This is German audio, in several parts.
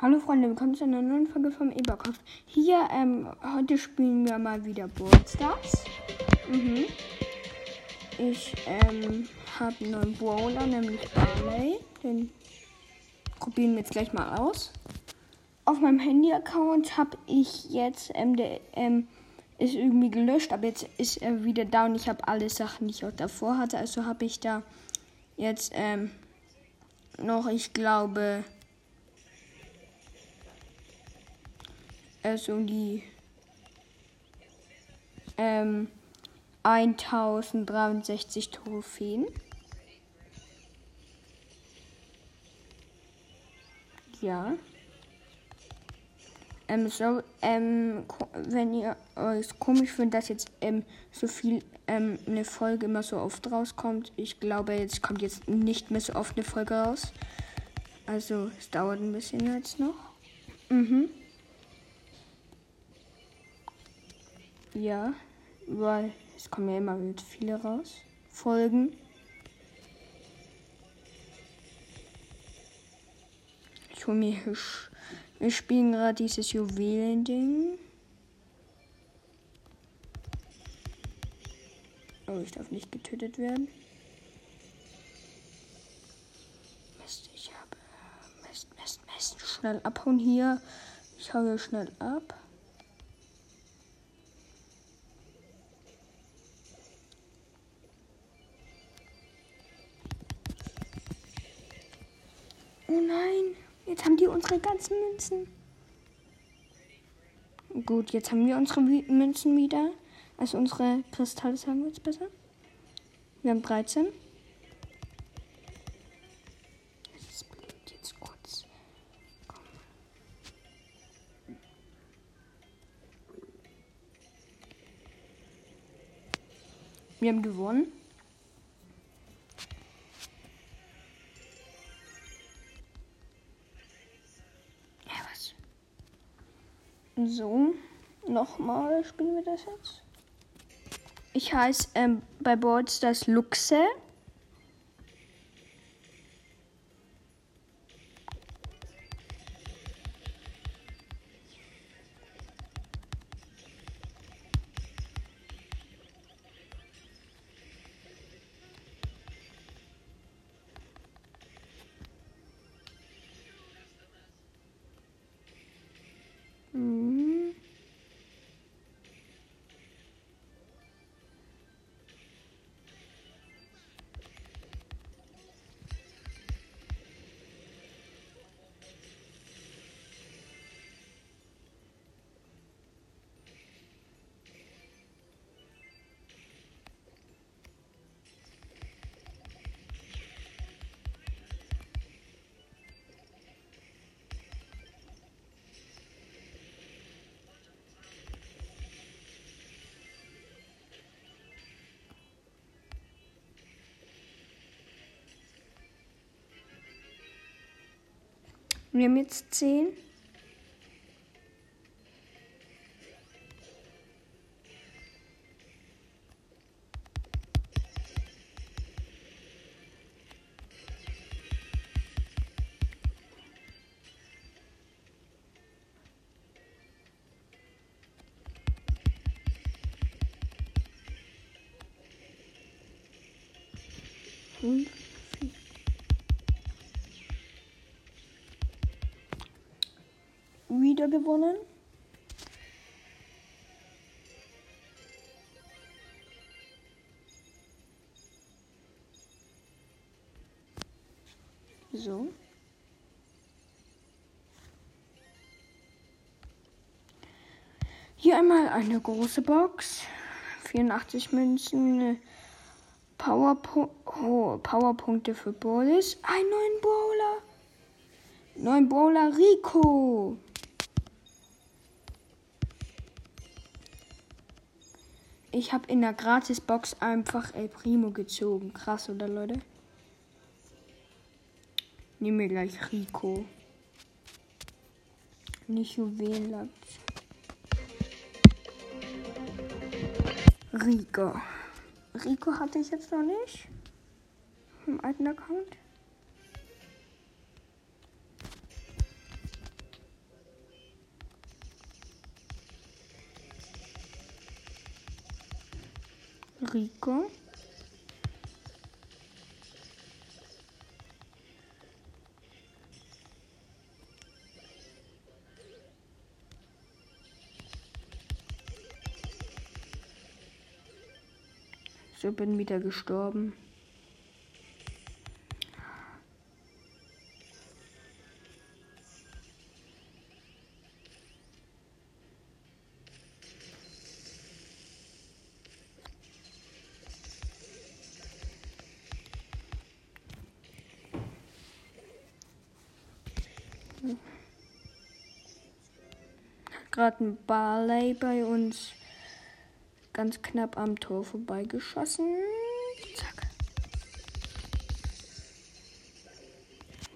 Hallo Freunde, willkommen zu einer neuen Folge vom Eberkopf. Hier, ähm, heute spielen wir mal wieder Boardstars. Mhm. Ich, ähm, habe einen neuen Brawler, nämlich Barley. Den probieren wir jetzt gleich mal aus. Auf meinem Handy-Account habe ich jetzt, ähm, der, ähm, ist irgendwie gelöscht, aber jetzt ist er wieder da und ich habe alle Sachen, die ich auch davor hatte. Also habe ich da jetzt, ähm, noch, ich glaube, also die ähm, 1063 Trophäen. Ja. Ähm, so, ähm, wenn ihr euch komisch findet, dass jetzt ähm, so viel ähm, eine Folge immer so oft rauskommt, ich glaube, jetzt kommt jetzt nicht mehr so oft eine Folge raus. Also es dauert ein bisschen jetzt noch. Mhm. Ja, weil es kommen ja immer wieder viele raus. Folgen. Ich hole mir Hirsch. Wir spielen gerade dieses Juwelen-Ding. Oh, ich darf nicht getötet werden. Mist, ich habe. Mist, Mist, Mist. Schnell abhauen hier. Ich hau hier schnell ab. Oh nein, jetzt haben die unsere ganzen Münzen. Gut, jetzt haben wir unsere Münzen wieder. Also unsere Kristalle sagen wir jetzt besser. Wir haben 13. Das blinkt jetzt kurz. Komm. Wir haben gewonnen. So, nochmal spielen wir das jetzt. Ich heiße ähm, bei Boards das Luxe. Wir haben jetzt 10. Fünf. Wieder gewonnen. So. Hier einmal eine große Box. 84 Münzen. Powerpo oh, Powerpunkte für Boris. Ein neuen Brawler. Neuen Brawler Rico. Ich habe in der Gratisbox einfach El Primo gezogen. Krass, oder Leute? Nehmen wir gleich Rico. Nicht Juwelenlatz. Rico. Rico hatte ich jetzt noch nicht. Im alten Account. Rico. So bin wieder gestorben. Gerade ein Barley bei uns ganz knapp am Tor vorbeigeschossen. Zack.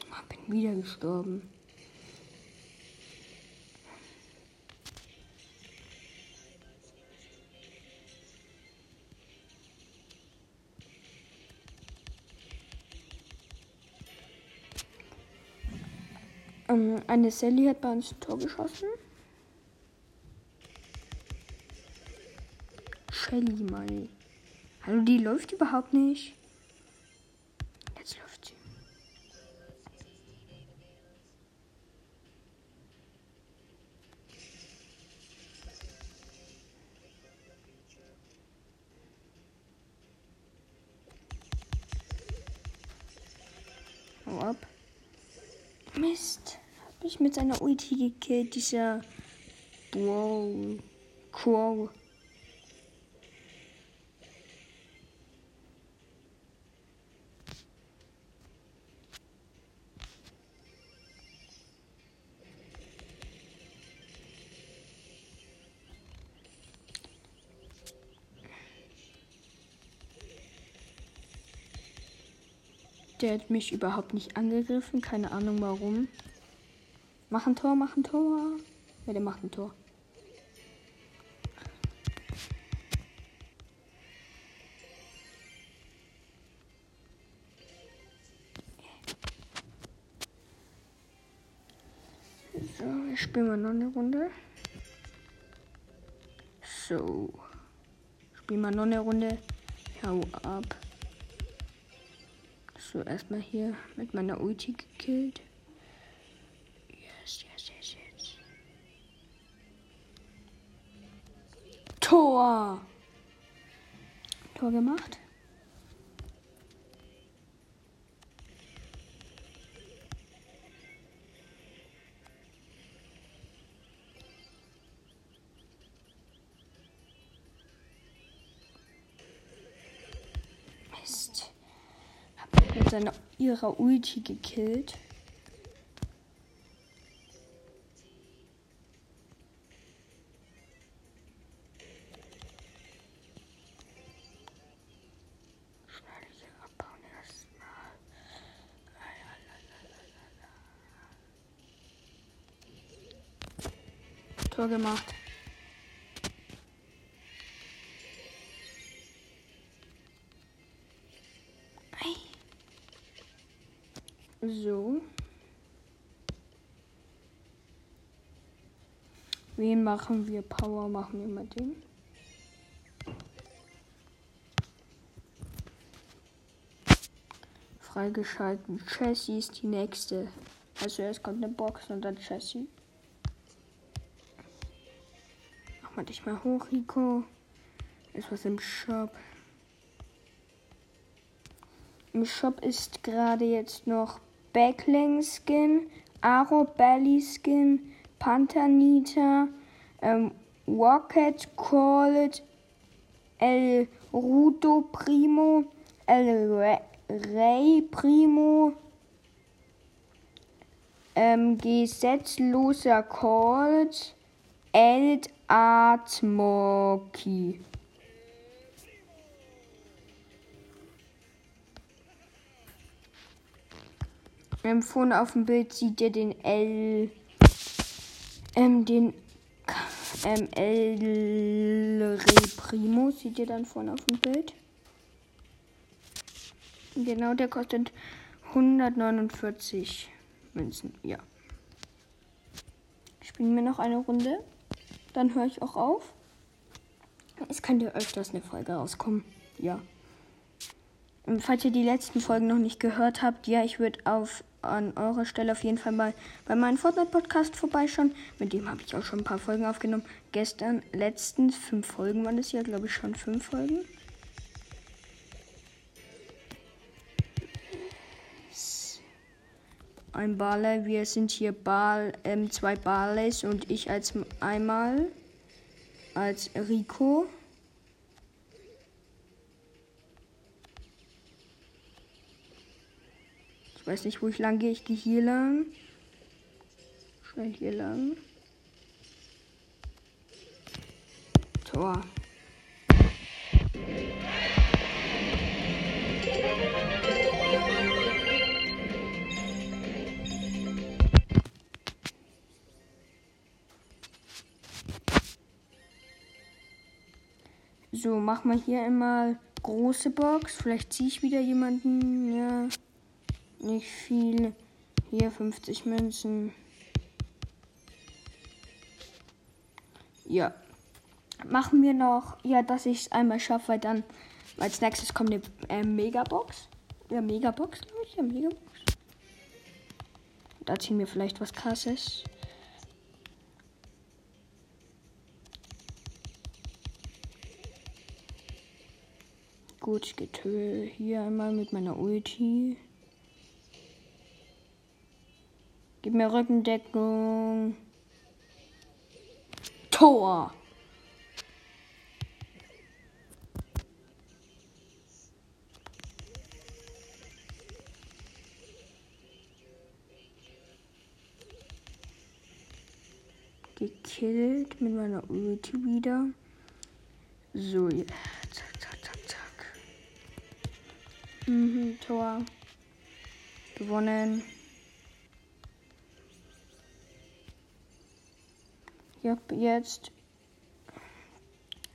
Ich bin wieder gestorben. Ähm, eine Sally hat bei uns ein Tor geschossen. Shelly mal. Hallo, die läuft überhaupt nicht. Jetzt läuft sie. Hau ab. Mist. Hab ich mit seiner Ulti gekillt, dieser Wow. Crow. Der hat mich überhaupt nicht angegriffen. Keine Ahnung warum. Mach ein Tor, mach ein Tor. Ja, der macht ein Tor. So, ich spiele mal noch eine Runde. So. Spiel mal noch eine Runde. Hau ab. So, erstmal hier mit meiner Ulti gekillt. Yes, yes, yes, yes. Tor! Tor gemacht. Seiner ihrer Ulti gekillt. Tor gemacht. Wen machen wir? Power machen wir mal den. Freigeschalten. Chassis ist die nächste. Also erst kommt eine Box und dann Chassis. Mach mal dich mal hoch, Rico. Ist was im Shop. Im Shop ist gerade jetzt noch Backling Skin, Aro Belly Skin, Pantanita, ähm, Rocket Cold, El Rudo Primo, El Rey Primo, ähm, gesetzloser Cold, Eld Atmoki. Ähm, vorne auf dem Bild sieht ihr den L. Ähm, den ähm, El Re Primo seht ihr dann vorne auf dem Bild. Genau, der kostet 149 Münzen. Ja. Spielen wir noch eine Runde. Dann höre ich auch auf. Es könnte öfters eine Folge rauskommen. ja. Und falls ihr die letzten Folgen noch nicht gehört habt, ja, ich würde auf an eurer Stelle auf jeden Fall mal bei meinem Fortnite-Podcast vorbeischauen. Mit dem habe ich auch schon ein paar Folgen aufgenommen. Gestern, letztens, fünf Folgen waren das ja, glaube ich, schon fünf Folgen. Ein Barley, wir sind hier Bal, ähm, zwei Barleys und ich als einmal als Rico. Ich weiß nicht, wo ich lang gehe. Ich gehe hier lang. Schnell hier lang. Tor. So, mach mal hier einmal große Box. Vielleicht ziehe ich wieder jemanden. Ja. Nicht viel. Hier 50 Münzen. Ja. Machen wir noch, ja, dass ich es einmal schaffe, weil dann als nächstes kommt eine äh, Megabox. Ja, Megabox, glaube ich. Ja, Megabox. Da ziehen wir vielleicht was krasses. Gut, ich gehe hier einmal mit meiner Ulti. Gib mir Rückendeckung. Tor. Gekillt mit meiner Ulti wieder. So, ja. zack, zack, zack, zack. Mhm, Tor. Gewonnen. Ich habe jetzt.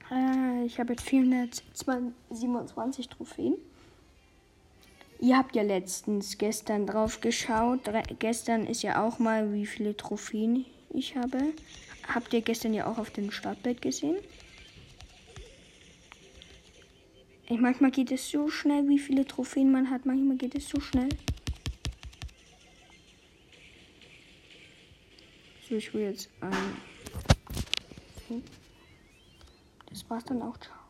Äh, ich habe jetzt 427 Trophäen. Ihr habt ja letztens gestern drauf geschaut. Gestern ist ja auch mal, wie viele Trophäen ich habe. Habt ihr gestern ja auch auf dem Startbild gesehen? Ich, manchmal geht es so schnell, wie viele Trophäen man hat. Manchmal geht es so schnell. So, ich will jetzt ein. Das war's dann auch. Ciao.